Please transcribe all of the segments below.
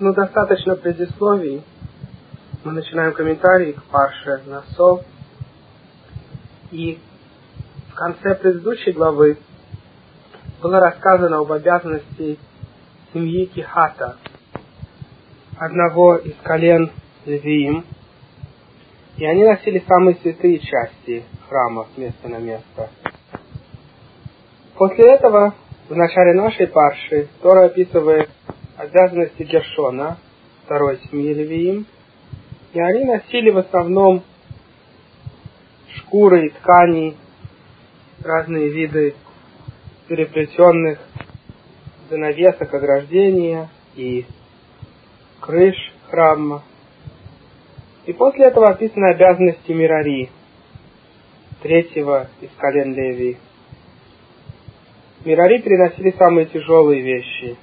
Ну, достаточно предисловий. Мы начинаем комментарий к Парше Насо. И в конце предыдущей главы было рассказано об обязанности семьи Кихата, одного из колен Левиим, и они носили самые святые части храма с места на место. После этого, в начале нашей парши, Тора описывает обязанности Гершона, второй семьи Левиим, и они носили в основном шкуры и ткани, разные виды переплетенных занавесок ограждения и крыш храма. И после этого описаны обязанности Мирари, третьего из колен Леви. Мирари переносили самые тяжелые вещи.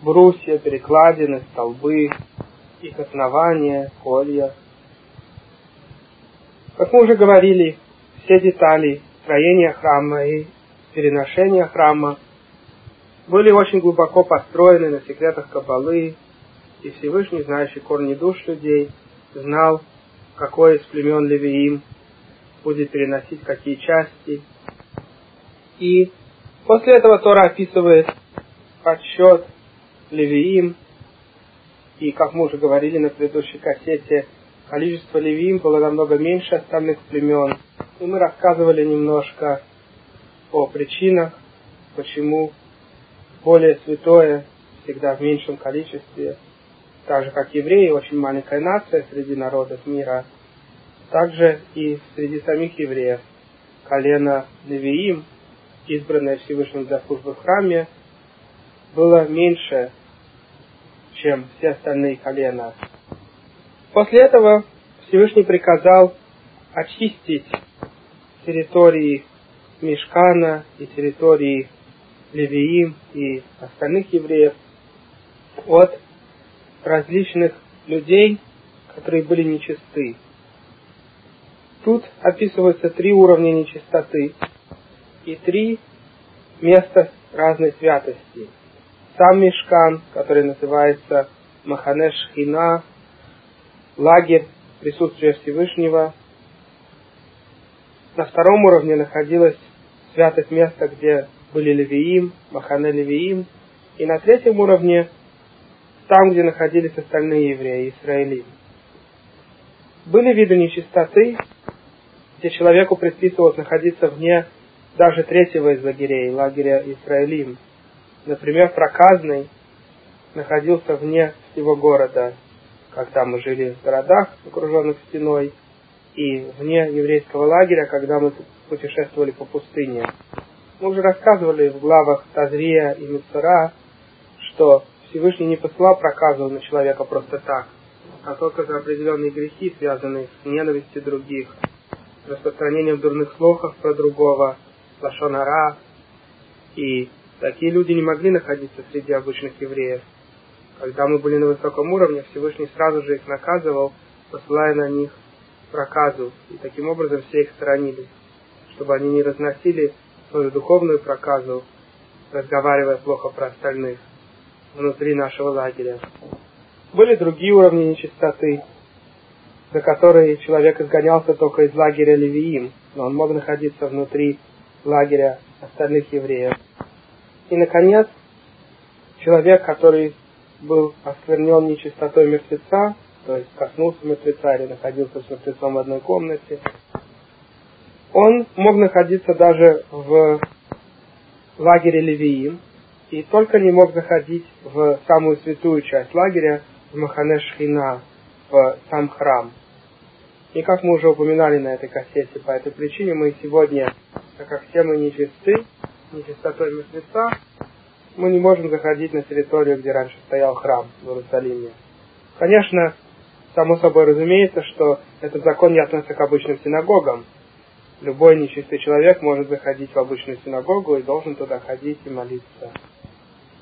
Брусья, перекладины, столбы, их основания, колья. Как мы уже говорили, все детали строения храма и переношения храма были очень глубоко построены на секретах Кабалы, и Всевышний, знающий корни душ людей, знал, какой из племен Левиим будет переносить какие части. И после этого Тора описывает подсчет Левиим, и, как мы уже говорили на предыдущей кассете, количество Левиим было намного меньше остальных племен. И мы рассказывали немножко о причинах, почему более святое всегда в меньшем количестве, так же как евреи, очень маленькая нация среди народов мира, также и среди самих евреев. Колено Левиим, избранное Всевышним для службы в храме, было меньше, чем все остальные колена. После этого Всевышний приказал очистить территории Мешкана и территории Левиим и остальных евреев от различных людей, которые были нечисты. Тут описываются три уровня нечистоты и три места разной святости. Сам Мешкан, который называется Маханеш Хина, лагерь присутствия Всевышнего. На втором уровне находилось святость места, где были Левиим, Махане Левиим. И на третьем уровне там, где находились остальные евреи, Израилим. Были виды нечистоты, где человеку предписывалось находиться вне даже третьего из лагерей, лагеря Израилим. Например, проказный находился вне всего города, когда мы жили в городах, окруженных стеной, и вне еврейского лагеря, когда мы путешествовали по пустыне. Мы уже рассказывали в главах Тазрия и Мицара, что Всевышний не посылал проказу на человека просто так, а только за определенные грехи, связанные с ненавистью других, распространением дурных слухов про другого, лошонара. И такие люди не могли находиться среди обычных евреев. Когда мы были на высоком уровне, Всевышний сразу же их наказывал, посылая на них проказу, и таким образом все их сторонились, чтобы они не разносили свою духовную проказу, разговаривая плохо про остальных внутри нашего лагеря. Были другие уровни нечистоты, за которые человек изгонялся только из лагеря Левиим, но он мог находиться внутри лагеря остальных евреев. И, наконец, человек, который был осквернен нечистотой мертвеца, то есть коснулся мертвеца или находился с мертвецом в одной комнате, он мог находиться даже в лагере Левиим, и только не мог заходить в самую святую часть лагеря, в Махане в сам храм. И как мы уже упоминали на этой кассете, по этой причине мы сегодня, так как все мы нечисты, нечистотой мертвеца, мы не можем заходить на территорию, где раньше стоял храм в Иерусалиме. Конечно, само собой разумеется, что этот закон не относится к обычным синагогам, любой нечистый человек может заходить в обычную синагогу и должен туда ходить и молиться.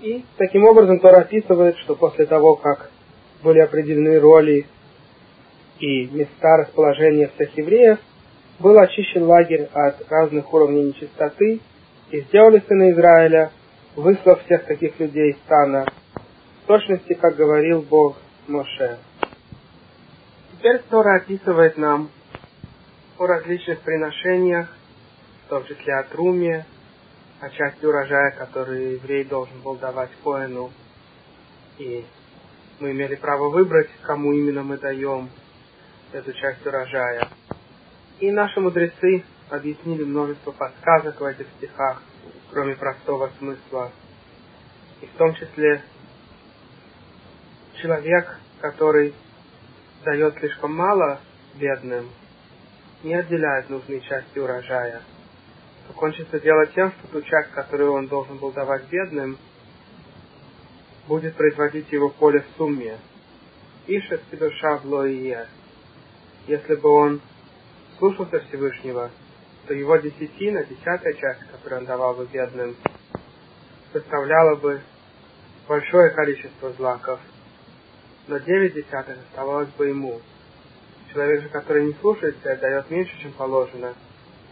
И таким образом Тора описывает, что после того, как были определены роли и места расположения всех евреев, был очищен лагерь от разных уровней нечистоты, и сделали сыны Израиля, выслав всех таких людей из стана, в точности, как говорил Бог Моше. Теперь Тора описывает нам о различных приношениях, в том числе о труме, о части урожая, который еврей должен был давать Коэну. И мы имели право выбрать, кому именно мы даем эту часть урожая. И наши мудрецы объяснили множество подсказок в этих стихах, кроме простого смысла. И в том числе человек, который дает слишком мало бедным, не отделяет нужные части урожая, то кончится дело тем, что ту часть, которую он должен был давать бедным, будет производить его поле в сумме. Иша душа в Если бы он слушался Всевышнего, то его десятина, десятая часть, которую он давал бы бедным, составляла бы большое количество злаков, но девять десятых оставалось бы ему. Человек же, который не слушается дает меньше, чем положено,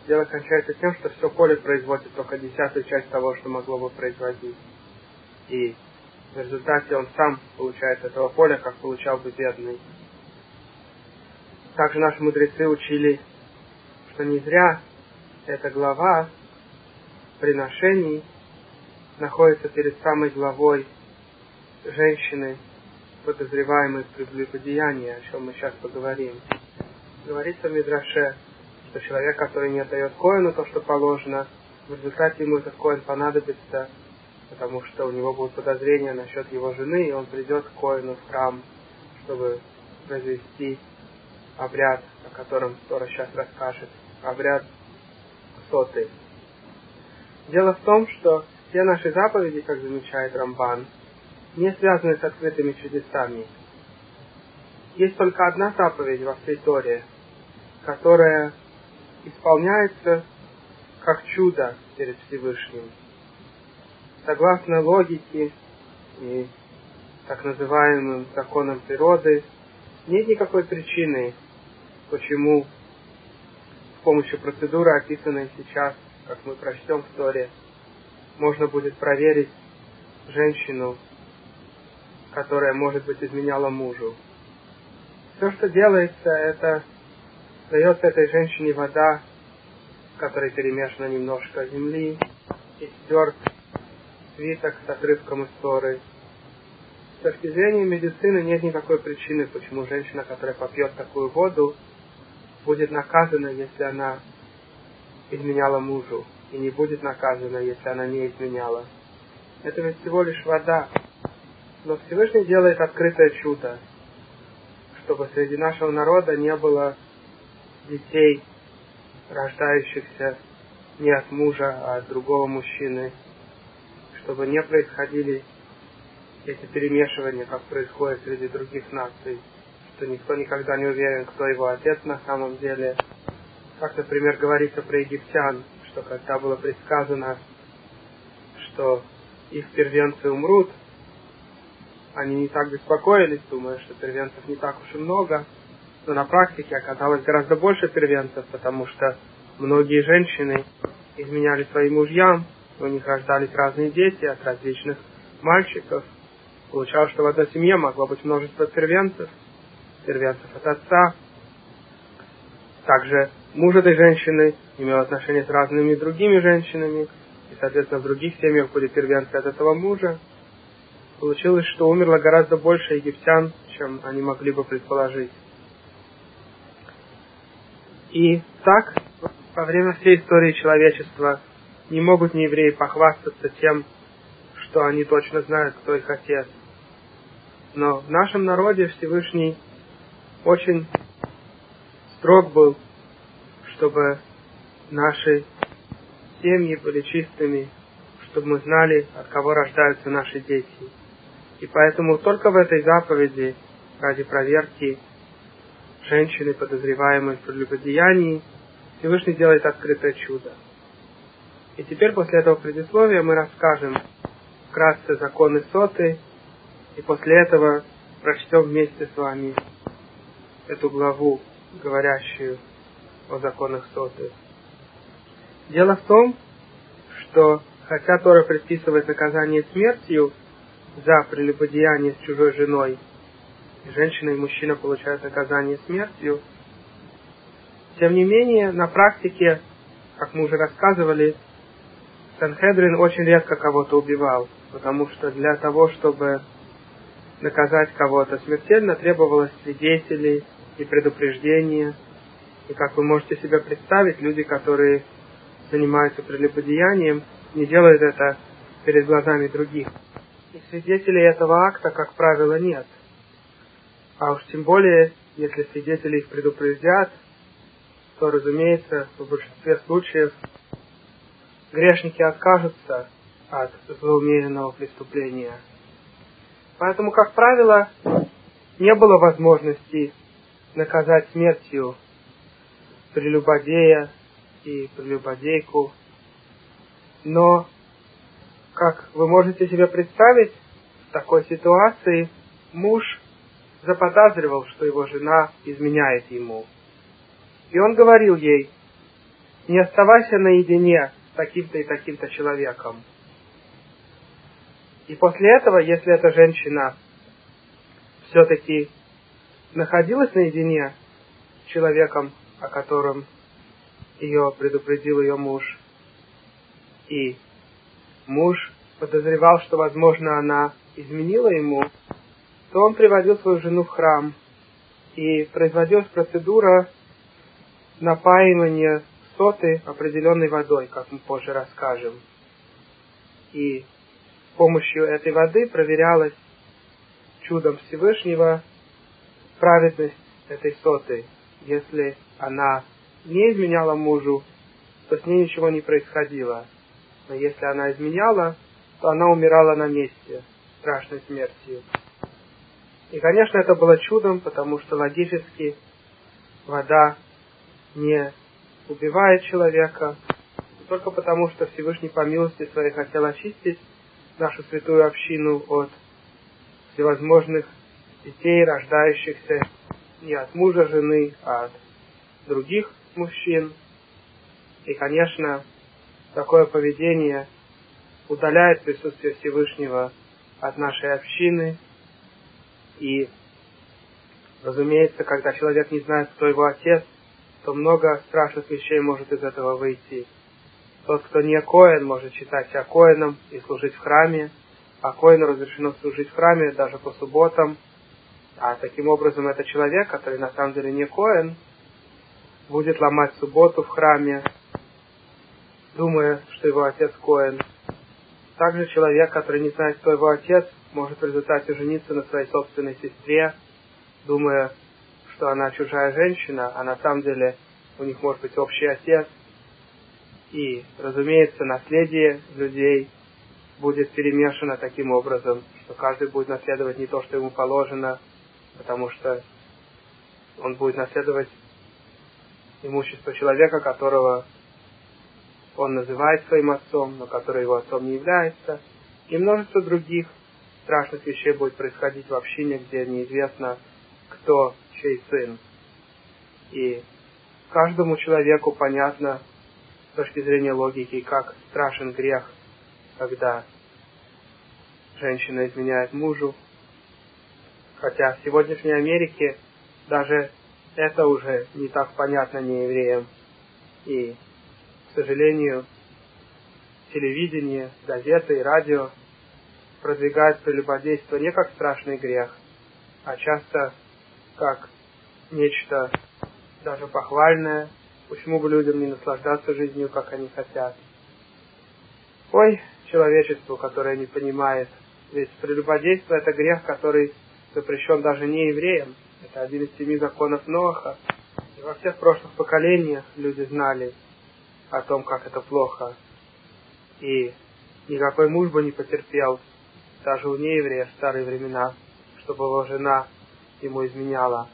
дело кончается тем, что все поле производит только десятую часть того, что могло бы производить. И в результате он сам получает этого поля, как получал бы бедный. Также наши мудрецы учили, что не зря эта глава приношений находится перед самой главой женщины, подозреваемой в прелюбодеянии, о чем мы сейчас поговорим. Говорится в Мидраше, что человек, который не отдает коину то, что положено, в результате ему этот коин понадобится, потому что у него будут подозрения насчет его жены, и он придет к коину в храм, чтобы произвести обряд, о котором Тора сейчас расскажет, обряд соты. Дело в том, что все наши заповеди, как замечает Рамбан, не связаны с открытыми чудесами. Есть только одна заповедь во всей Торе, которая исполняется как чудо перед Всевышним. Согласно логике и так называемым законам природы, нет никакой причины, почему помощью процедуры, описанной сейчас, как мы прочтем в Торе, можно будет проверить женщину которая, может быть, изменяла мужу. Все, что делается, это дается этой женщине вода, в которой перемешано немножко земли, и стерт свиток с отрывком истории. С точки зрения медицины нет никакой причины, почему женщина, которая попьет такую воду, будет наказана, если она изменяла мужу, и не будет наказана, если она не изменяла. Это ведь всего лишь вода. Но Всевышний делает открытое чудо, чтобы среди нашего народа не было детей, рождающихся не от мужа, а от другого мужчины, чтобы не происходили эти перемешивания, как происходит среди других наций, что никто никогда не уверен, кто его отец на самом деле. Как, например, говорится про египтян, что когда было предсказано, что их первенцы умрут, они не так беспокоились, думая, что первенцев не так уж и много. Но на практике оказалось гораздо больше первенцев, потому что многие женщины изменяли своим мужьям, у них рождались разные дети от различных мальчиков. Получалось, что в одной семье могло быть множество первенцев, первенцев от отца. Также муж этой женщины имел отношения с разными другими женщинами, и, соответственно, в других семьях были первенцы от этого мужа получилось, что умерло гораздо больше египтян, чем они могли бы предположить. И так, во время всей истории человечества не могут неевреи похвастаться тем, что они точно знают, кто их отец. Но в нашем народе Всевышний очень строг был, чтобы наши семьи были чистыми, чтобы мы знали, от кого рождаются наши дети. И поэтому только в этой заповеди, ради проверки женщины, подозреваемой в прелюбодеянии, Всевышний делает открытое чудо. И теперь после этого предисловия мы расскажем вкратце законы соты, и после этого прочтем вместе с вами эту главу, говорящую о законах соты. Дело в том, что хотя Тора предписывает наказание смертью, за прелюбодеяние с чужой женой, и женщина и мужчина получают наказание смертью. Тем не менее, на практике, как мы уже рассказывали, Санхедрин очень редко кого-то убивал, потому что для того, чтобы наказать кого-то смертельно, требовалось свидетелей и предупреждения. И как вы можете себе представить, люди, которые занимаются прелюбодеянием, не делают это перед глазами других. И свидетелей этого акта, как правило, нет. А уж тем более, если свидетели их предупредят, то, разумеется, в большинстве случаев грешники откажутся от злоумеренного преступления. Поэтому, как правило, не было возможности наказать смертью прелюбодея и прелюбодейку. Но, как вы можете себе представить, в такой ситуации муж заподозривал, что его жена изменяет ему. И он говорил ей, не оставайся наедине с таким-то и таким-то человеком. И после этого, если эта женщина все-таки находилась наедине с человеком, о котором ее предупредил ее муж, и муж подозревал, что, возможно, она изменила ему, то он приводил свою жену в храм, и производилась процедура напаивания соты определенной водой, как мы позже расскажем. И помощью этой воды проверялась чудом Всевышнего праведность этой соты. Если она не изменяла мужу, то с ней ничего не происходило. Но если она изменяла, то она умирала на месте, страшной смертью. И, конечно, это было чудом, потому что логически вода не убивает человека, только потому что Всевышний по милости своей хотел очистить нашу святую общину от всевозможных детей, рождающихся не от мужа жены, а от других мужчин. И, конечно, такое поведение удаляет присутствие Всевышнего от нашей общины. И, разумеется, когда человек не знает, кто его отец, то много страшных вещей может из этого выйти. Тот, кто не коин, может считать себя коином и служить в храме, а коину разрешено служить в храме даже по субботам. А таким образом это человек, который на самом деле не коин, будет ломать субботу в храме, думая, что его отец коин. Также человек, который не знает, кто его отец, может в результате жениться на своей собственной сестре, думая, что она чужая женщина, а на самом деле у них может быть общий отец – и, разумеется, наследие людей будет перемешано таким образом, что каждый будет наследовать не то, что ему положено, потому что он будет наследовать имущество человека, которого он называет своим отцом, но который его отцом не является, и множество других страшных вещей будет происходить в общине, где неизвестно, кто чей сын. И каждому человеку понятно, с точки зрения логики, как страшен грех, когда женщина изменяет мужу. Хотя в сегодняшней Америке даже это уже не так понятно не евреям. И, к сожалению, телевидение, газеты и радио продвигают прелюбодейство не как страшный грех, а часто как нечто даже похвальное, Почему бы людям не наслаждаться жизнью, как они хотят? Ой, человечеству, которое не понимает. Ведь прелюбодейство – это грех, который запрещен даже не евреям. Это один из семи законов Ноаха. И во всех прошлых поколениях люди знали о том, как это плохо. И никакой муж бы не потерпел, даже у нееврея в старые времена, чтобы его жена ему изменяла.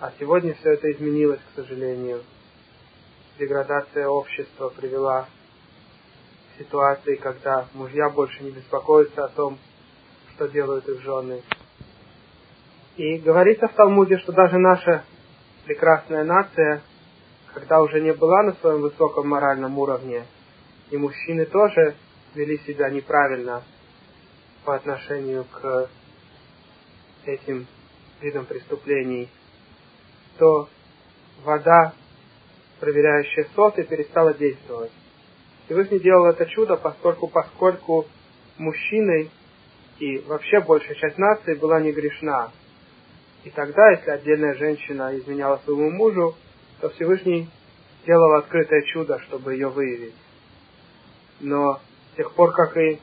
А сегодня все это изменилось, к сожалению деградация общества привела к ситуации, когда мужья больше не беспокоятся о том, что делают их жены. И говорится в Талмуде, что даже наша прекрасная нация, когда уже не была на своем высоком моральном уровне, и мужчины тоже вели себя неправильно, по отношению к этим видам преступлений, то вода, проверяющая соты, перестала действовать. Всевышний делал это чудо, поскольку, поскольку мужчиной и вообще большая часть нации была не грешна. И тогда, если отдельная женщина изменяла своему мужу, то Всевышний делал открытое чудо, чтобы ее выявить. Но с тех пор, как и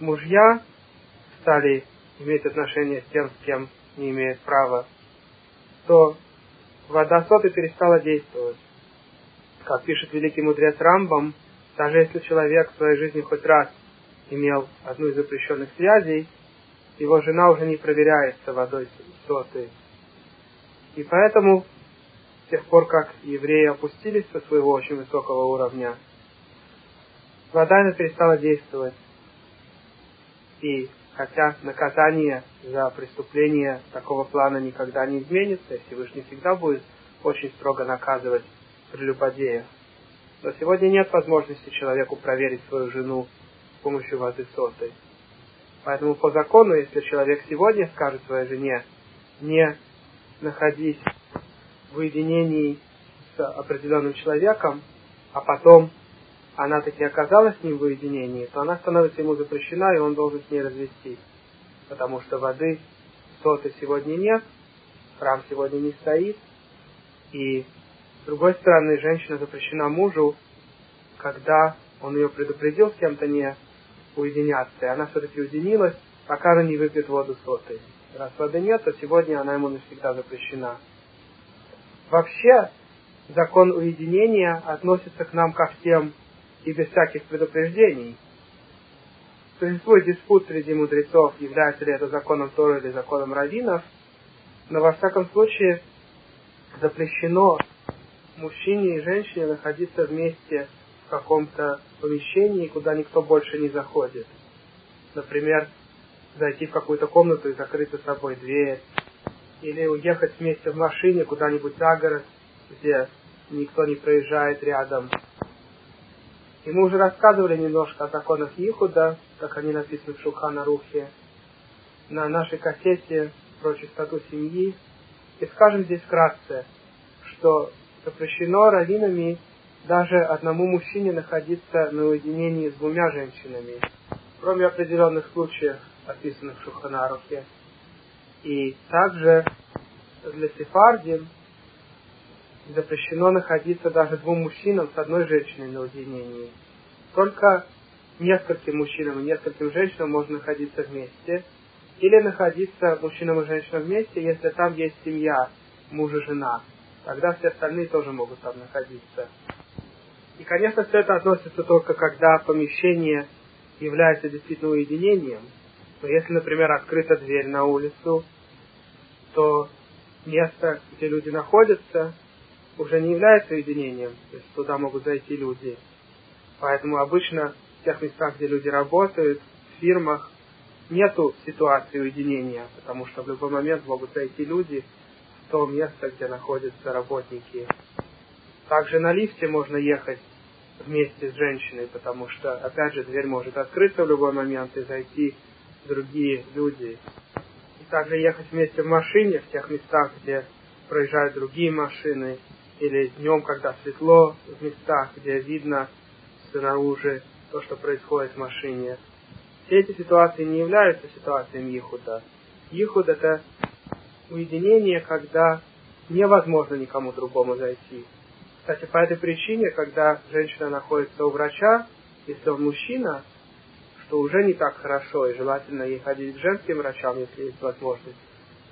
мужья стали иметь отношения с тем, с кем не имеют права, то вода соты перестала действовать. Как пишет великий мудрец Рамбам, даже если человек в своей жизни хоть раз имел одну из запрещенных связей, его жена уже не проверяется водой соты. И поэтому, с тех пор, как евреи опустились со своего очень высокого уровня, вода перестала действовать. И хотя наказание за преступление такого плана никогда не изменится, и Всевышний всегда будет очень строго наказывать прелюбодея. Но сегодня нет возможности человеку проверить свою жену с помощью воды сотой. Поэтому по закону, если человек сегодня скажет своей жене, не находись в уединении с определенным человеком, а потом она таки оказалась с ним в уединении, то она становится ему запрещена, и он должен с ней развестись. Потому что воды соты сегодня нет, храм сегодня не стоит, и другой стороны, женщина запрещена мужу, когда он ее предупредил с кем-то не уединяться, и она все-таки уединилась, пока она не выпьет воду сотой. Раз воды нет, то сегодня она ему навсегда запрещена. Вообще, закон уединения относится к нам ко всем и без всяких предупреждений. Существует диспут среди мудрецов, является ли это законом Тора или законом раввинов, но во всяком случае запрещено мужчине и женщине находиться вместе в каком-то помещении, куда никто больше не заходит. Например, зайти в какую-то комнату и закрыть за собой дверь. Или уехать вместе в машине куда-нибудь за город, где никто не проезжает рядом. И мы уже рассказывали немножко о законах Ихуда, как они написаны в Шухана Рухе, на нашей кассете про чистоту семьи. И скажем здесь вкратце, что запрещено раввинами даже одному мужчине находиться на уединении с двумя женщинами, кроме определенных случаев, описанных в Шуханарухе. И также для сефардим запрещено находиться даже двум мужчинам с одной женщиной на уединении. Только нескольким мужчинам и нескольким женщинам можно находиться вместе, или находиться мужчинам и женщинам вместе, если там есть семья, муж и жена. Тогда все остальные тоже могут там находиться. И, конечно, все это относится только когда помещение является действительно уединением. Но если, например, открыта дверь на улицу, то место, где люди находятся, уже не является уединением, то есть туда могут зайти люди. Поэтому обычно в тех местах, где люди работают, в фирмах, нету ситуации уединения, потому что в любой момент могут зайти люди то место, где находятся работники. Также на лифте можно ехать вместе с женщиной, потому что, опять же, дверь может открыться в любой момент и зайти другие люди. И также ехать вместе в машине в тех местах, где проезжают другие машины, или днем, когда светло, в местах, где видно снаружи то, что происходит в машине. Все эти ситуации не являются ситуациями Ихуда. Ихуд это уединение, когда невозможно никому другому зайти. Кстати, по этой причине, когда женщина находится у врача, если он мужчина, что уже не так хорошо, и желательно ей ходить к женским врачам, если есть возможность.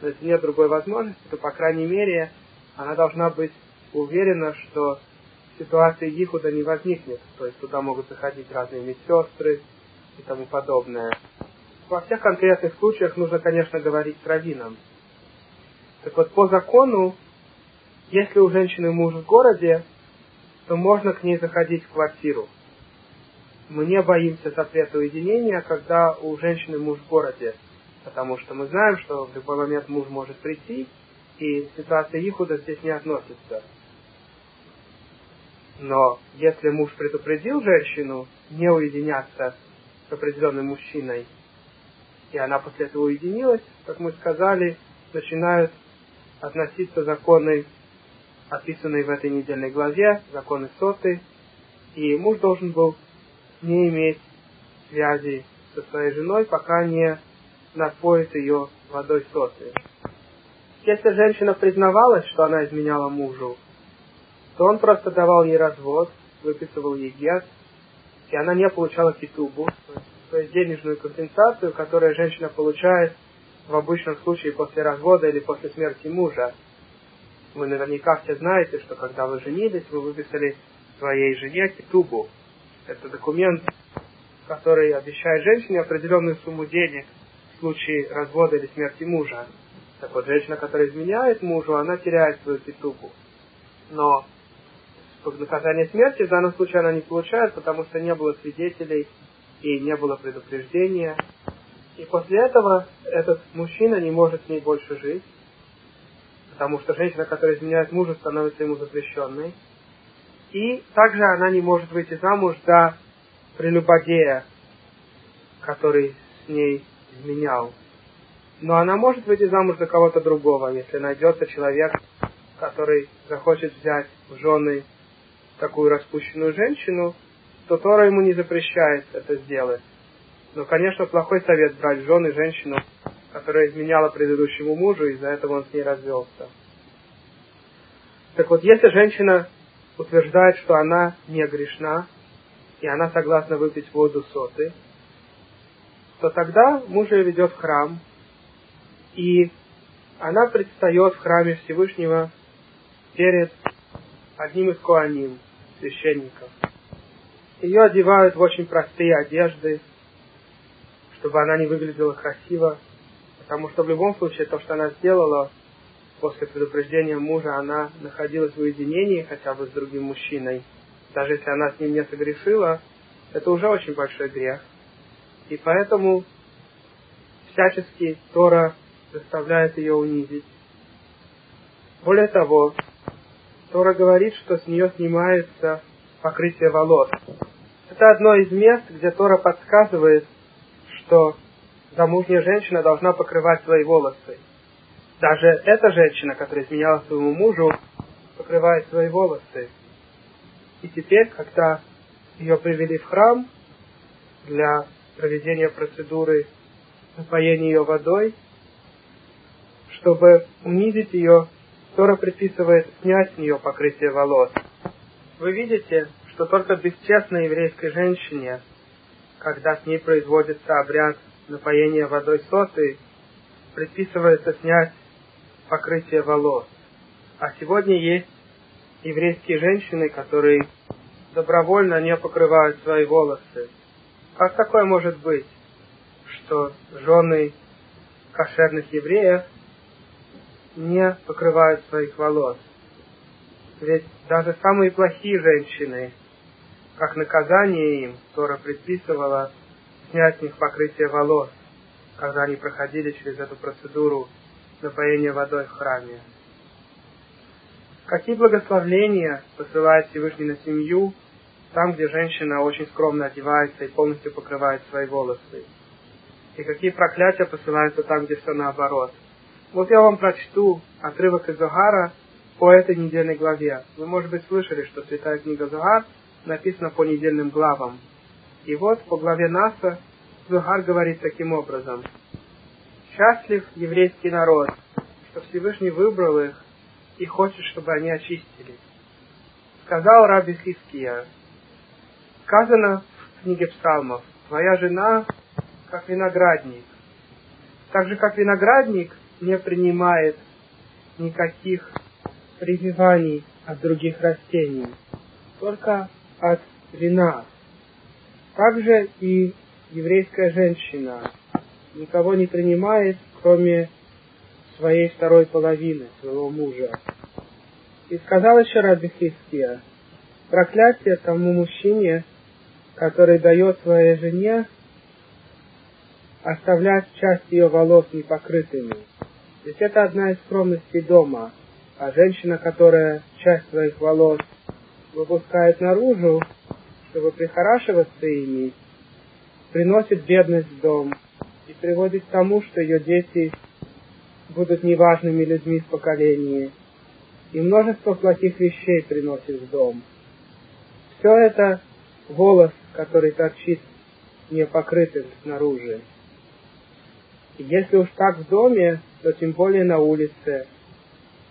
Но если нет другой возможности, то, по крайней мере, она должна быть уверена, что ситуация Ихуда не возникнет. То есть туда могут заходить разные медсестры и тому подобное. Во всех конкретных случаях нужно, конечно, говорить с раввином. Так вот, по закону, если у женщины муж в городе, то можно к ней заходить в квартиру. Мы не боимся запрета уединения, когда у женщины муж в городе, потому что мы знаем, что в любой момент муж может прийти, и ситуация Ихуда здесь не относится. Но если муж предупредил женщину не уединяться с определенным мужчиной, и она после этого уединилась, как мы сказали, начинают относиться законы, описанные в этой недельной главе, законы соты, и муж должен был не иметь связи со своей женой, пока не напоит ее водой соты. Если женщина признавалась, что она изменяла мужу, то он просто давал ей развод, выписывал ей гет, и она не получала китубу, то есть денежную компенсацию, которую женщина получает в обычном случае после развода или после смерти мужа. Вы наверняка все знаете, что когда вы женились, вы выписали своей жене китубу. Это документ, который обещает женщине определенную сумму денег в случае развода или смерти мужа. Так вот, женщина, которая изменяет мужу, она теряет свою китубу. Но наказание смерти в данном случае она не получает, потому что не было свидетелей и не было предупреждения. И после этого этот мужчина не может с ней больше жить, потому что женщина, которая изменяет мужу, становится ему запрещенной. И также она не может выйти замуж за прелюбодея, который с ней изменял. Но она может выйти замуж за кого-то другого, если найдется человек, который захочет взять в жены такую распущенную женщину, то Тора ему не запрещает это сделать. Но, конечно, плохой совет брать жены женщину, которая изменяла предыдущему мужу, и из-за этого он с ней развелся. Так вот, если женщина утверждает, что она не грешна, и она согласна выпить воду соты, то тогда муж ее ведет в храм, и она предстает в храме Всевышнего перед одним из коаним, священников. Ее одевают в очень простые одежды, чтобы она не выглядела красиво, потому что в любом случае то, что она сделала после предупреждения мужа, она находилась в уединении хотя бы с другим мужчиной. Даже если она с ним не согрешила, это уже очень большой грех. И поэтому всячески Тора заставляет ее унизить. Более того, Тора говорит, что с нее снимается покрытие волос. Это одно из мест, где Тора подсказывает, что замужняя женщина должна покрывать свои волосы. Даже эта женщина, которая изменяла своему мужу, покрывает свои волосы. И теперь, когда ее привели в храм для проведения процедуры напоения ее водой, чтобы унизить ее, Тора предписывает снять с нее покрытие волос. Вы видите, что только бесчестной еврейской женщине, когда с ней производится обряд напоения водой соты, предписывается снять покрытие волос. А сегодня есть еврейские женщины, которые добровольно не покрывают свои волосы. Как такое может быть, что жены кошерных евреев не покрывают своих волос? Ведь даже самые плохие женщины как наказание им Тора предписывала снять с них покрытие волос, когда они проходили через эту процедуру напоения водой в храме. Какие благословления посылает Всевышний на семью, там, где женщина очень скромно одевается и полностью покрывает свои волосы. И какие проклятия посылаются там, где все наоборот. Вот я вам прочту отрывок из Зогара по этой недельной главе. Вы, может быть, слышали, что Святая книга Зогар – написано по недельным главам. И вот по главе Наса Зухар говорит таким образом. «Счастлив еврейский народ, что Всевышний выбрал их и хочет, чтобы они очистились. Сказал Раби Хиския, сказано в книге псалмов, твоя жена как виноградник. Так же, как виноградник не принимает никаких прививаний от других растений, только от вина. Также и еврейская женщина никого не принимает, кроме своей второй половины, своего мужа. И сказал еще Раби Хиския, проклятие тому мужчине, который дает своей жене оставлять часть ее волос непокрытыми. Ведь это одна из скромностей дома, а женщина, которая часть своих волос выпускает наружу, чтобы прихорашиваться ими, приносит бедность в дом и приводит к тому, что ее дети будут неважными людьми в поколении, и множество плохих вещей приносит в дом. Все это волос, который торчит не покрытым снаружи. И если уж так в доме, то тем более на улице.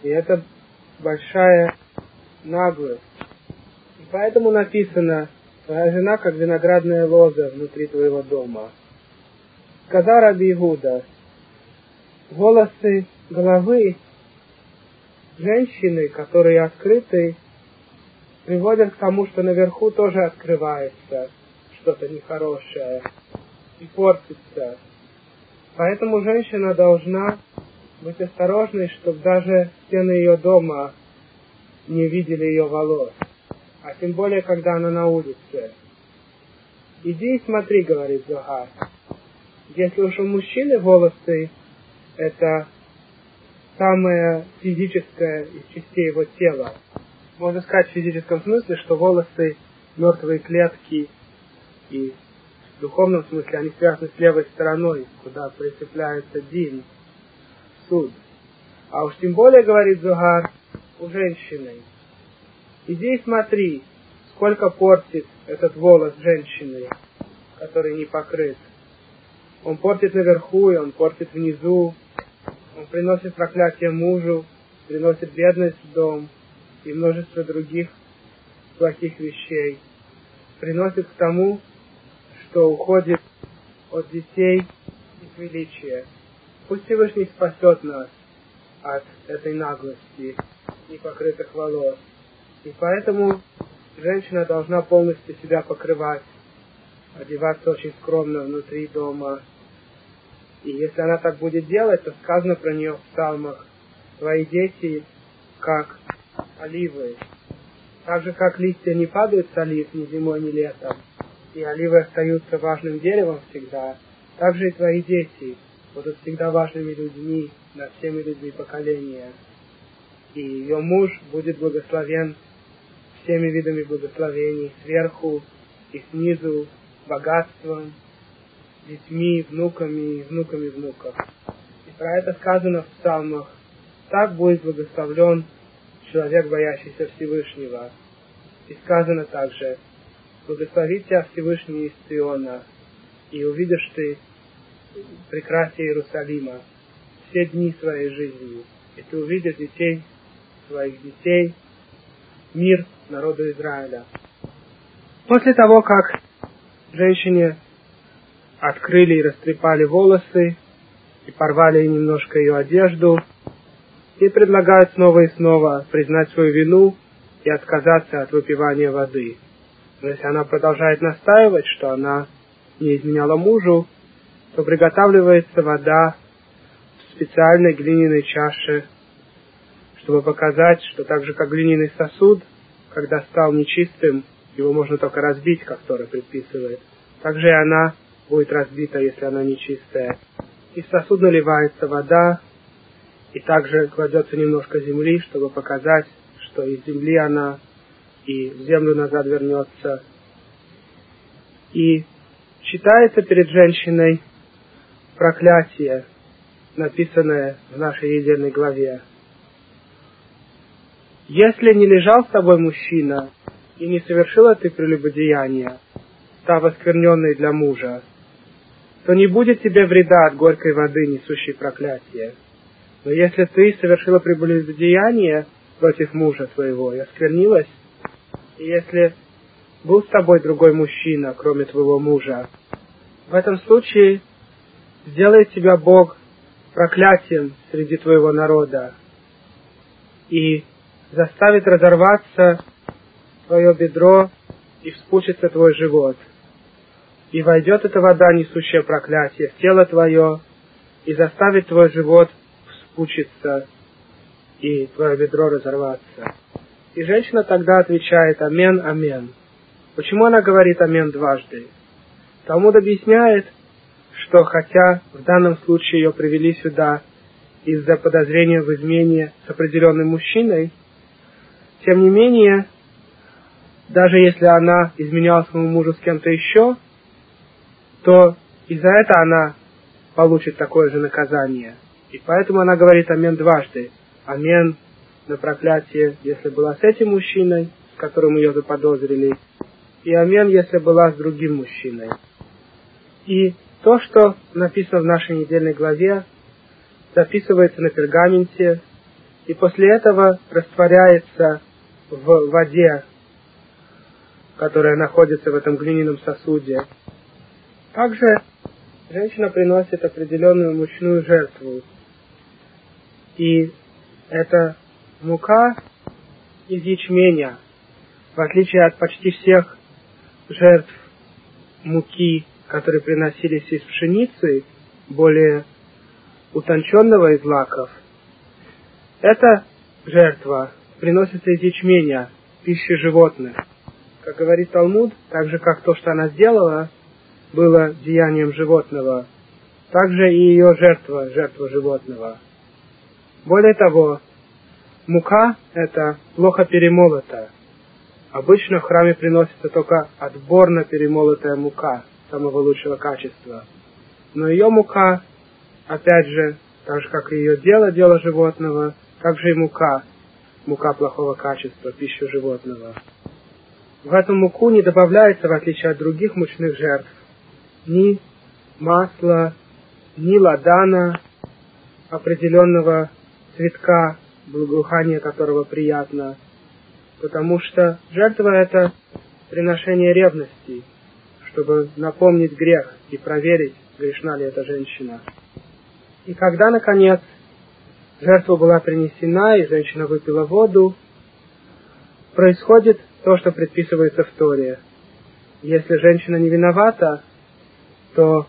И это большая наглость. Поэтому написано, твоя жена как виноградная лоза внутри твоего дома. Сказал Раби Игуда, волосы головы женщины, которые открыты, приводят к тому, что наверху тоже открывается что-то нехорошее и портится. Поэтому женщина должна быть осторожной, чтобы даже стены ее дома не видели ее волос. А тем более, когда она на улице. Иди и смотри, говорит Зохар. Если уж у мужчины волосы это самое физическое из частей его тела. Можно сказать в физическом смысле, что волосы мертвые клетки и в духовном смысле они связаны с левой стороной, куда прицепляется дин, суд. А уж тем более, говорит Зугар, у женщины. Иди и смотри, сколько портит этот волос женщины, который не покрыт. Он портит наверху, и он портит внизу, он приносит проклятие мужу, приносит бедность в дом и множество других плохих вещей. Приносит к тому, что уходит от детей их величия. Пусть Всевышний спасет нас от этой наглости непокрытых волос. И поэтому женщина должна полностью себя покрывать, одеваться очень скромно внутри дома, и если она так будет делать, то сказано про нее в псалмах, твои дети как оливы. Так же, как листья не падают с олив ни зимой, ни летом, и оливы остаются важным деревом всегда, так же и твои дети будут всегда важными людьми над всеми людьми поколения. И ее муж будет благословен всеми видами благословений, сверху и снизу, богатством, детьми, внуками и внуками внуков. И про это сказано в псалмах. Так будет благословлен человек, боящийся Всевышнего. И сказано также, благослови тебя Всевышний из Сиона, и увидишь ты прекрасие Иерусалима все дни своей жизни, и ты увидишь детей, своих детей, мир народу Израиля. После того, как женщине открыли и растрепали волосы, и порвали немножко ее одежду, и предлагают снова и снова признать свою вину и отказаться от выпивания воды. Но если она продолжает настаивать, что она не изменяла мужу, то приготавливается вода в специальной глиняной чаше, чтобы показать, что так же, как глиняный сосуд, когда стал нечистым, его можно только разбить, как Тора предписывает, так же и она будет разбита, если она нечистая. И в сосуд наливается вода, и также кладется немножко земли, чтобы показать, что из земли она и в землю назад вернется. И читается перед женщиной проклятие, написанное в нашей недельной главе. Если не лежал с тобой мужчина и не совершила ты прелюбодеяние, став оскверненной для мужа, то не будет тебе вреда от горькой воды, несущей проклятие. Но если ты совершила прелюбодеяние против мужа твоего и осквернилась, и если был с тобой другой мужчина, кроме твоего мужа, в этом случае сделает тебя Бог проклятием среди твоего народа и заставит разорваться твое бедро и вспучится твой живот – и войдет эта вода, несущая проклятие, в тело твое, и заставит твой живот вспучиться, и твое бедро разорваться. И женщина тогда отвечает «Амен, амен». Почему она говорит «Амен» дважды? Талмуд объясняет, что хотя в данном случае ее привели сюда из-за подозрения в измене с определенным мужчиной, тем не менее, даже если она изменяла своему мужу с кем-то еще, то и за это она получит такое же наказание. И поэтому она говорит амен дважды. Амен на проклятие, если была с этим мужчиной, с которым ее заподозрили, и амен, если была с другим мужчиной. И то, что написано в нашей недельной главе, записывается на пергаменте, и после этого растворяется в воде, которая находится в этом глиняном сосуде. Также женщина приносит определенную мучную жертву. И это мука из ячменя, в отличие от почти всех жертв муки, которые приносились из пшеницы, более утонченного из лаков, эта жертва приносится из ячменя, пищи животных. Как говорит Талмуд, так же как то, что она сделала, было деянием животного, так же и ее жертва, жертва животного. Более того, мука – это плохо перемолота. Обычно в храме приносится только отборно перемолотая мука самого лучшего качества. Но ее мука, опять же, так же как и ее дело, дело животного, также и мука, мука плохого качества, пища животного. В эту муку не добавляется, в отличие от других мучных жертв, ни масла, ни ладана определенного цветка, благоухание которого приятно, потому что жертва это приношение ревности, чтобы напомнить грех и проверить, грешна ли эта женщина. И когда, наконец, жертва была принесена, и женщина выпила воду, происходит то, что предписывается в Торе. Если женщина не виновата, то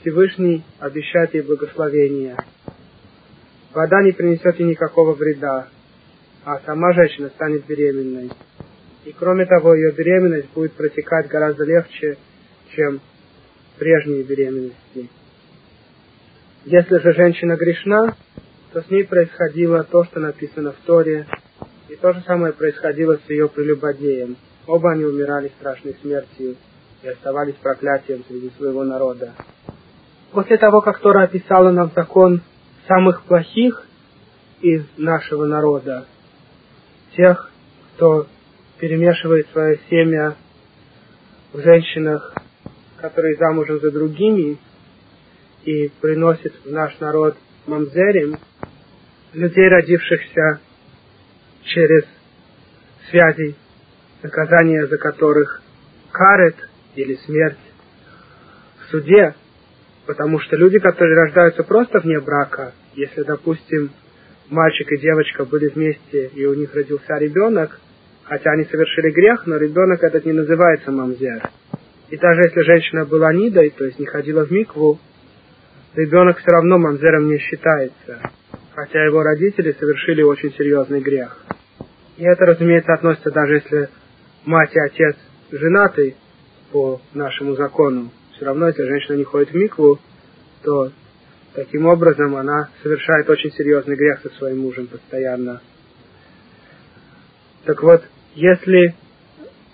Всевышний обещает ей благословение. Вода не принесет ей никакого вреда, а сама женщина станет беременной. И кроме того, ее беременность будет протекать гораздо легче, чем прежние беременности. Если же женщина грешна, то с ней происходило то, что написано в Торе, и то же самое происходило с ее прелюбодеем. Оба они умирали страшной смертью и оставались проклятием среди своего народа. После того, как Тора описала нам закон самых плохих из нашего народа, тех, кто перемешивает свое семя в женщинах, которые замужем за другими, и приносит в наш народ мамзерим, людей, родившихся через связи, наказание за которых карет или смерть в суде, потому что люди, которые рождаются просто вне брака, если, допустим, мальчик и девочка были вместе, и у них родился ребенок, хотя они совершили грех, но ребенок этот не называется мамзер. И даже если женщина была нидой, то есть не ходила в микву, ребенок все равно мамзером не считается, хотя его родители совершили очень серьезный грех. И это, разумеется, относится даже если мать и отец женаты по нашему закону. Все равно, если женщина не ходит в микву, то таким образом она совершает очень серьезный грех со своим мужем постоянно. Так вот, если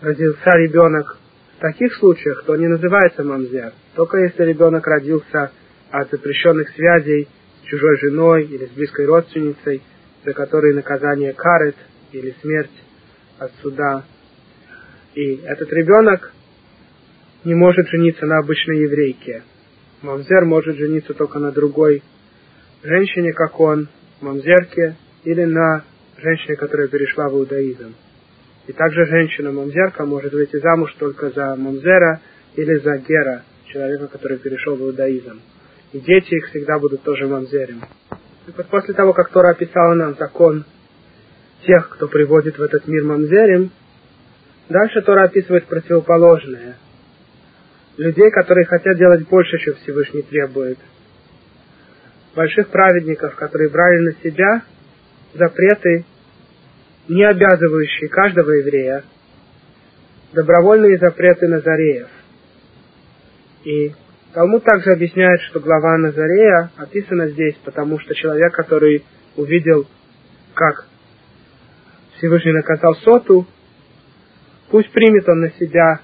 родился ребенок в таких случаях, то не называется мамзер. Только если ребенок родился от запрещенных связей чужой женой или с близкой родственницей, за которые наказание карет или смерть от суда. И этот ребенок не может жениться на обычной еврейке. Мамзер может жениться только на другой женщине, как он, мамзерке, или на женщине, которая перешла в иудаизм. И также женщина-мамзерка может выйти замуж только за мамзера или за гера, человека, который перешел в иудаизм. И дети их всегда будут тоже мамзерем. И вот после того, как Тора описала нам закон тех, кто приводит в этот мир мамзерем, дальше Тора описывает противоположное. Людей, которые хотят делать больше, чем Всевышний требует. Больших праведников, которые брали на себя запреты не обязывающие каждого еврея, добровольные запреты Назареев. И Талмуд также объясняет, что глава Назарея описана здесь, потому что человек, который увидел, как Всевышний наказал Соту, пусть примет он на себя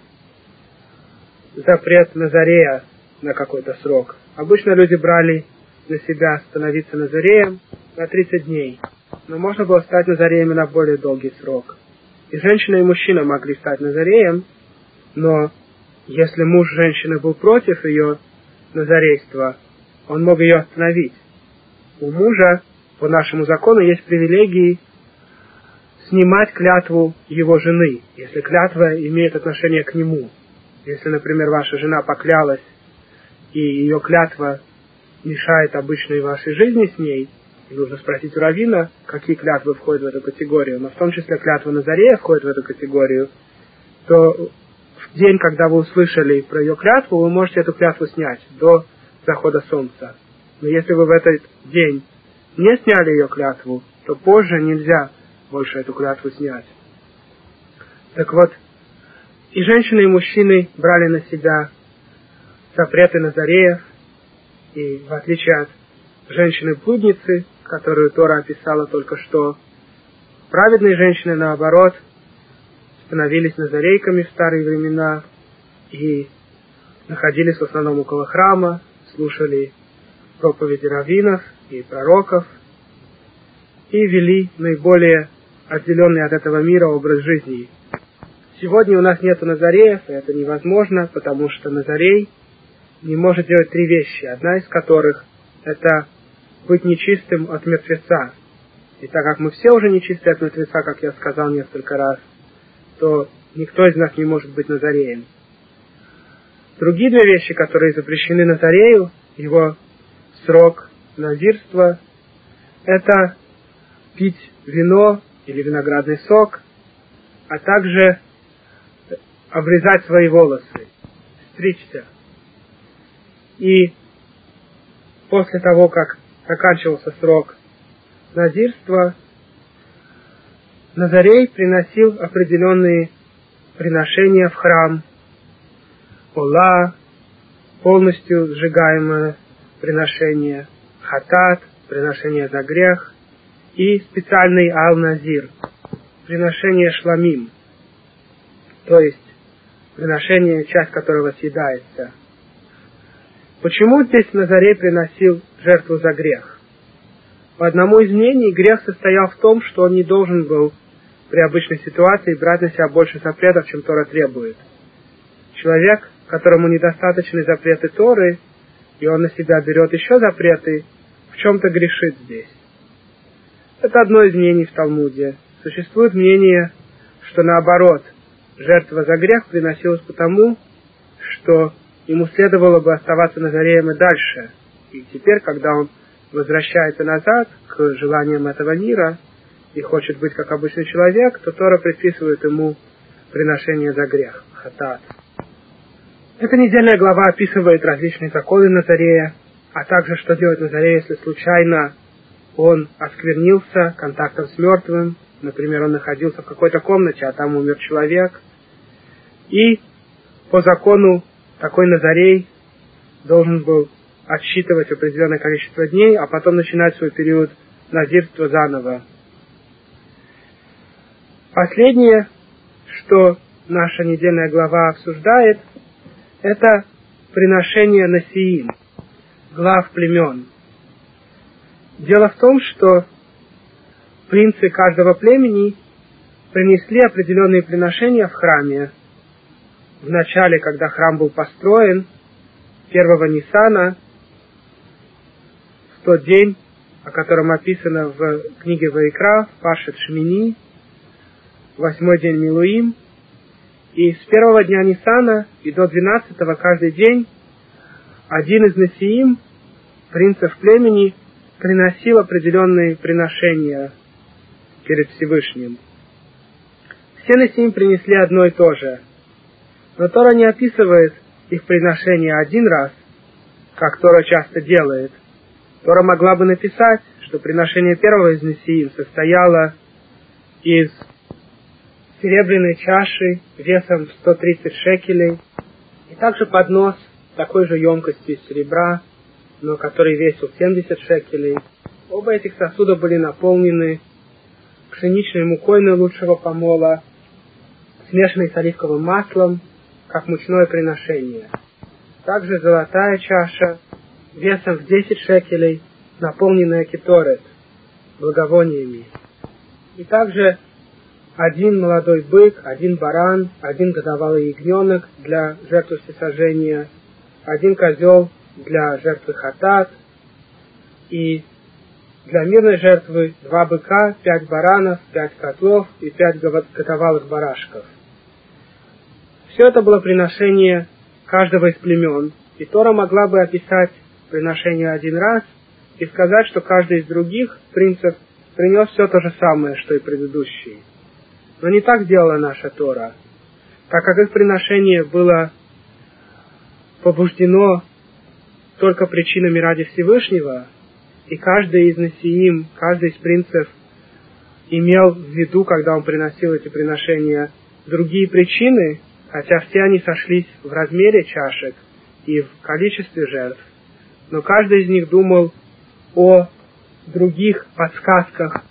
запрет Назарея на какой-то срок. Обычно люди брали на себя становиться Назареем на 30 дней, но можно было стать Назареем на более долгий срок. И женщина и мужчина могли стать Назареем, но если муж женщины был против ее назарейства, он мог ее остановить. У мужа по нашему закону есть привилегии снимать клятву его жены, если клятва имеет отношение к нему. Если, например, ваша жена поклялась, и ее клятва мешает обычной вашей жизни с ней, нужно спросить у Равина, какие клятвы входят в эту категорию, но в том числе клятва Назарея входит в эту категорию, то день, когда вы услышали про ее клятву, вы можете эту клятву снять до захода солнца. Но если вы в этот день не сняли ее клятву, то позже нельзя больше эту клятву снять. Так вот, и женщины, и мужчины брали на себя запреты Назареев, и в отличие от женщины-блудницы, которую Тора описала только что, праведные женщины, наоборот, становились назарейками в старые времена и находились в основном около храма, слушали проповеди раввинов и пророков и вели наиболее отделенный от этого мира образ жизни. Сегодня у нас нет Назареев, и это невозможно, потому что Назарей не может делать три вещи, одна из которых – это быть нечистым от мертвеца. И так как мы все уже нечистые от мертвеца, как я сказал несколько раз, то никто из нас не может быть Назареем. Другие две вещи, которые запрещены Назарею, его срок назирства, это пить вино или виноградный сок, а также обрезать свои волосы, стричься. И после того, как заканчивался срок назирства, Назарей приносил определенные приношения в храм, ола, полностью сжигаемое приношение, хатат, приношение за грех, и специальный ал-назир, приношение шламим, то есть приношение, часть которого съедается. Почему здесь Назарей приносил жертву за грех? По одному из мнений, грех состоял в том, что он не должен был при обычной ситуации брать на себя больше запретов, чем Тора требует. Человек, которому недостаточны запреты Торы, и он на себя берет еще запреты, в чем-то грешит здесь. Это одно из мнений в Талмуде. Существует мнение, что наоборот, жертва за грех приносилась потому, что ему следовало бы оставаться Назареем и дальше. И теперь, когда он возвращается назад к желаниям этого мира и хочет быть как обычный человек, то Тора предписывает ему приношение за грех, хатат. Эта недельная глава описывает различные законы Назарея, а также что делать Назарея, если случайно он осквернился контактом с мертвым, например, он находился в какой-то комнате, а там умер человек, и по закону такой Назарей должен был отсчитывать определенное количество дней, а потом начинать свой период назирства заново. Последнее, что наша недельная глава обсуждает, это приношение насиим, глав племен. Дело в том, что принцы каждого племени принесли определенные приношения в храме. В начале, когда храм был построен, первого Нисана, в тот день, о котором описано в книге Ваикра, Пашет Шмини, восьмой день Милуим, и с первого дня Нисана и до двенадцатого каждый день один из Насиим, принцев племени, приносил определенные приношения перед Всевышним. Все Насиим принесли одно и то же. Но Тора не описывает их приношение один раз, как Тора часто делает, Тора могла бы написать, что приношение первого из Несиим состояло из серебряной чаши весом 130 шекелей, и также поднос такой же емкости из серебра, но который весил 70 шекелей. Оба этих сосуда были наполнены пшеничной мукой наилучшего помола, смешанной с оливковым маслом, как мучное приношение. также золотая чаша весом в 10 шекелей, наполненная киторет, благовониями. И также один молодой бык, один баран, один годовалый ягненок для жертвы всесожжения, один козел для жертвы хатат, и для мирной жертвы два быка, пять баранов, пять котлов и пять годовалых барашков. Все это было приношение каждого из племен, и Тора могла бы описать приношение один раз и сказать, что каждый из других принцев принес все то же самое, что и предыдущий. Но не так делала наша Тора, так как их приношение было побуждено только причинами ради Всевышнего, и каждый из Насиим, каждый из принцев имел в виду, когда он приносил эти приношения, другие причины, хотя все они сошлись в размере чашек и в количестве жертв, но каждый из них думал о других подсказках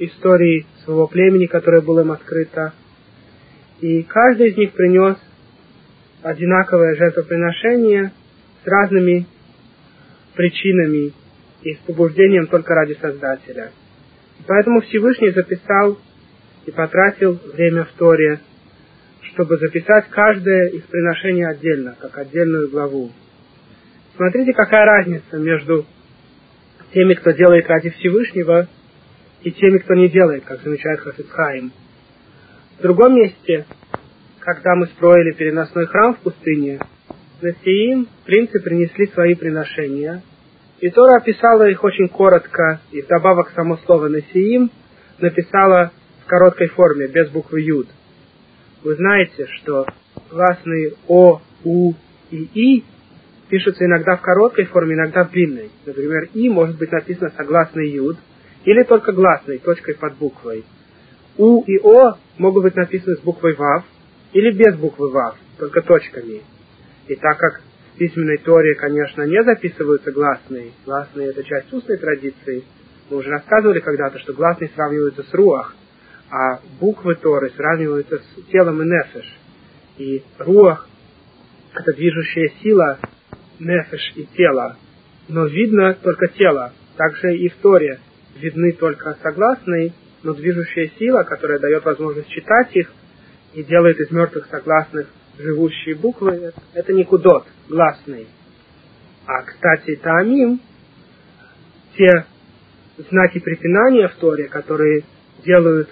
истории своего племени, которое было им открыто. И каждый из них принес одинаковое жертвоприношение с разными причинами и с побуждением только ради Создателя. И поэтому Всевышний записал и потратил время в Торе, чтобы записать каждое из приношений отдельно, как отдельную главу. Смотрите, какая разница между теми, кто делает ради Всевышнего, и теми, кто не делает, как замечает Хафицхайм. В другом месте, когда мы строили переносной храм в пустыне, на Сиим принцы принесли свои приношения, и Тора описала их очень коротко, и вдобавок само слово «насиим» написала в короткой форме, без буквы «юд». Вы знаете, что гласные «о», «у» и «и» пишутся иногда в короткой форме, иногда в длинной. Например, «и» может быть написано согласный «юд», или только гласной, точкой под буквой. «У» и «о» могут быть написаны с буквой «вав», или без буквы «вав», только точками. И так как в письменной Торе, конечно, не записываются гласные, гласные – это часть устной традиции, мы уже рассказывали когда-то, что гласные сравниваются с руах, а буквы Торы сравниваются с телом и нефеш. И руах – это движущая сила нефеш и тела, но видно только тело. Также и в Торе видны только согласные, но движущая сила, которая дает возможность читать их и делает из мертвых согласных живущие буквы, это не кудот, гласный. А, кстати, таамим, те знаки препинания в Торе, которые делают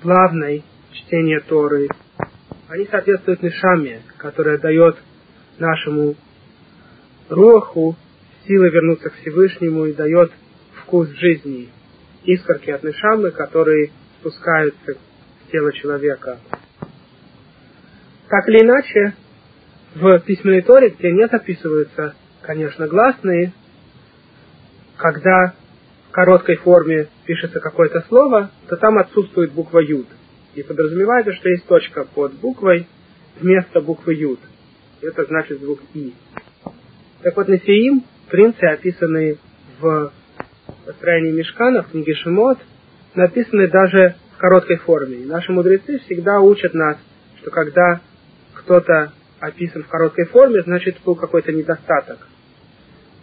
плавной чтение Торы, они соответствуют Нишаме, которая дает нашему Роху силы вернуться к Всевышнему и дает вкус жизни, искорки от Нишамы, которые спускаются в тело человека. Так или иначе, в письменной Торе, где не записываются, конечно, гласные, когда в короткой форме пишется какое-то слово, то там отсутствует буква Юд. И подразумевается, что есть точка под буквой вместо буквы Юд. Это значит звук И. Так вот, Нефеим, принцы, описанные в построении мешкана, в книге Шимот, написаны даже в короткой форме. И наши мудрецы всегда учат нас, что когда кто-то описан в короткой форме, значит был какой-то недостаток.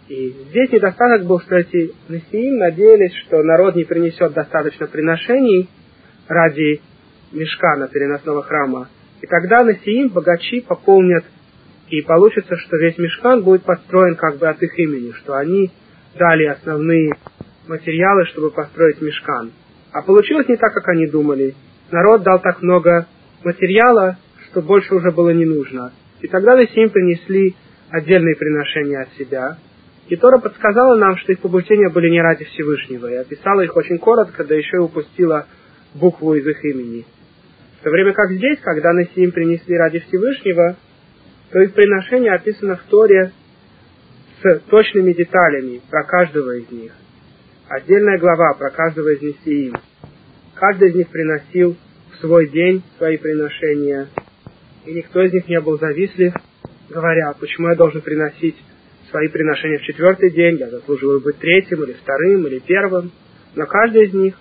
И здесь недостаток был, эти Несиим надеялись, что народ не принесет достаточно приношений ради мешкана переносного храма. И тогда Несиим, богачи, пополнят, и получится, что весь мешкан будет построен как бы от их имени, что они дали основные материалы, чтобы построить мешкан. А получилось не так, как они думали. Народ дал так много материала, что больше уже было не нужно. И тогда Лесим принесли отдельные приношения от себя. И Тора подсказала нам, что их побуждения были не ради Всевышнего, и описала их очень коротко, да еще и упустила букву из их имени. В то время как здесь, когда Несим принесли ради Всевышнего, то их приношение описано в Торе с точными деталями про каждого из них. Отдельная глава про каждого из Несиим. Каждый из них приносил в свой день свои приношения, и никто из них не был завистлив, говоря, почему я должен приносить свои приношения в четвертый день, я заслуживаю быть третьим или вторым или первым. Но каждый из них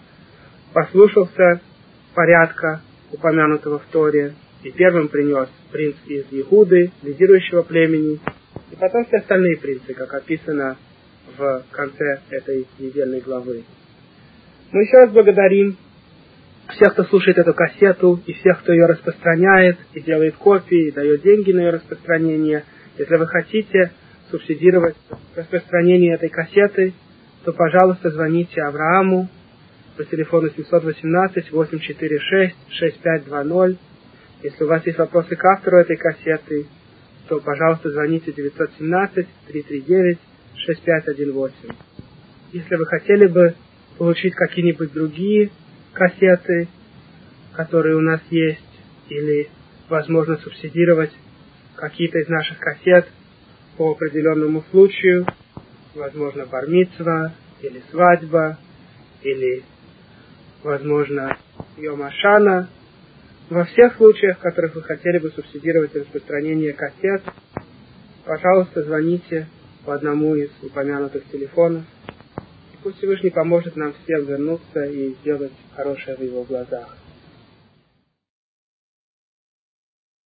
послушался порядка, упомянутого в Торе, и первым принес принц из Иуды, лидирующего племени, И потом все остальные принципы, как описано в конце этой недельной главы. Мы еще раз благодарим всех, кто слушает эту кассету, и всех, кто ее распространяет, и делает копии, и дает деньги на ее распространение. Если вы хотите субсидировать распространение этой кассеты, то, пожалуйста, звоните Аврааму по телефону 718-846-6520. Если у вас есть вопросы к автору этой кассеты, то, пожалуйста, звоните 917-339-6518. Если вы хотели бы получить какие-нибудь другие кассеты, которые у нас есть, или, возможно, субсидировать какие-то из наших кассет по определенному случаю, возможно, бармитсва, или свадьба, или, возможно, Йомашана. Во всех случаях, в которых вы хотели бы субсидировать распространение кассет, пожалуйста, звоните по одному из упомянутых телефонов Пусть Всевышний поможет нам всем вернуться и сделать хорошее в его глазах.